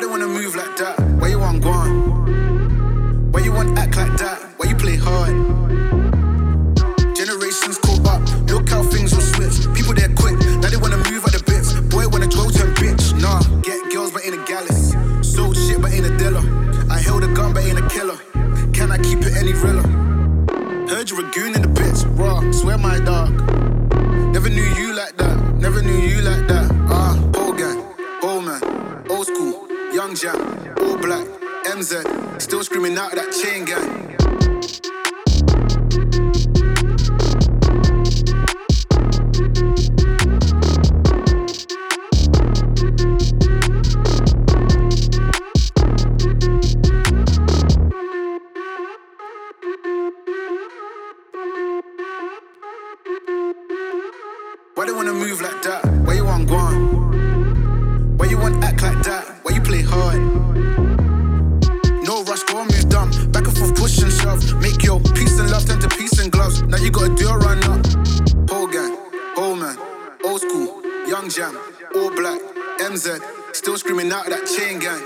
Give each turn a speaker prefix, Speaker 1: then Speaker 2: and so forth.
Speaker 1: they wanna move like that? Why you want gone? Why you want act like that? Why you play hard? Generations caught up, look how things will switch. People they're quick, now they wanna move at the bits. Boy wanna go to bitch. Nah, get girls but ain't a gallus. Sold shit but ain't a dealer. I held a gun but ain't a killer. Can I keep it any realer? Heard you a goon in the pits. raw, swear my dog. Never knew you like that, never knew you like that. Ah, old gang, old man, old school, young jam, all black, MZ, still screaming out of that chain gang. Why they wanna move like that? Why No rush, on, move dumb. Back and forth, push and shove. Make your peace and love turn to peace and gloves. Now you gotta a run up. Whole gang, whole man, old school, young jam, all black, MZ, still screaming out that chain gang.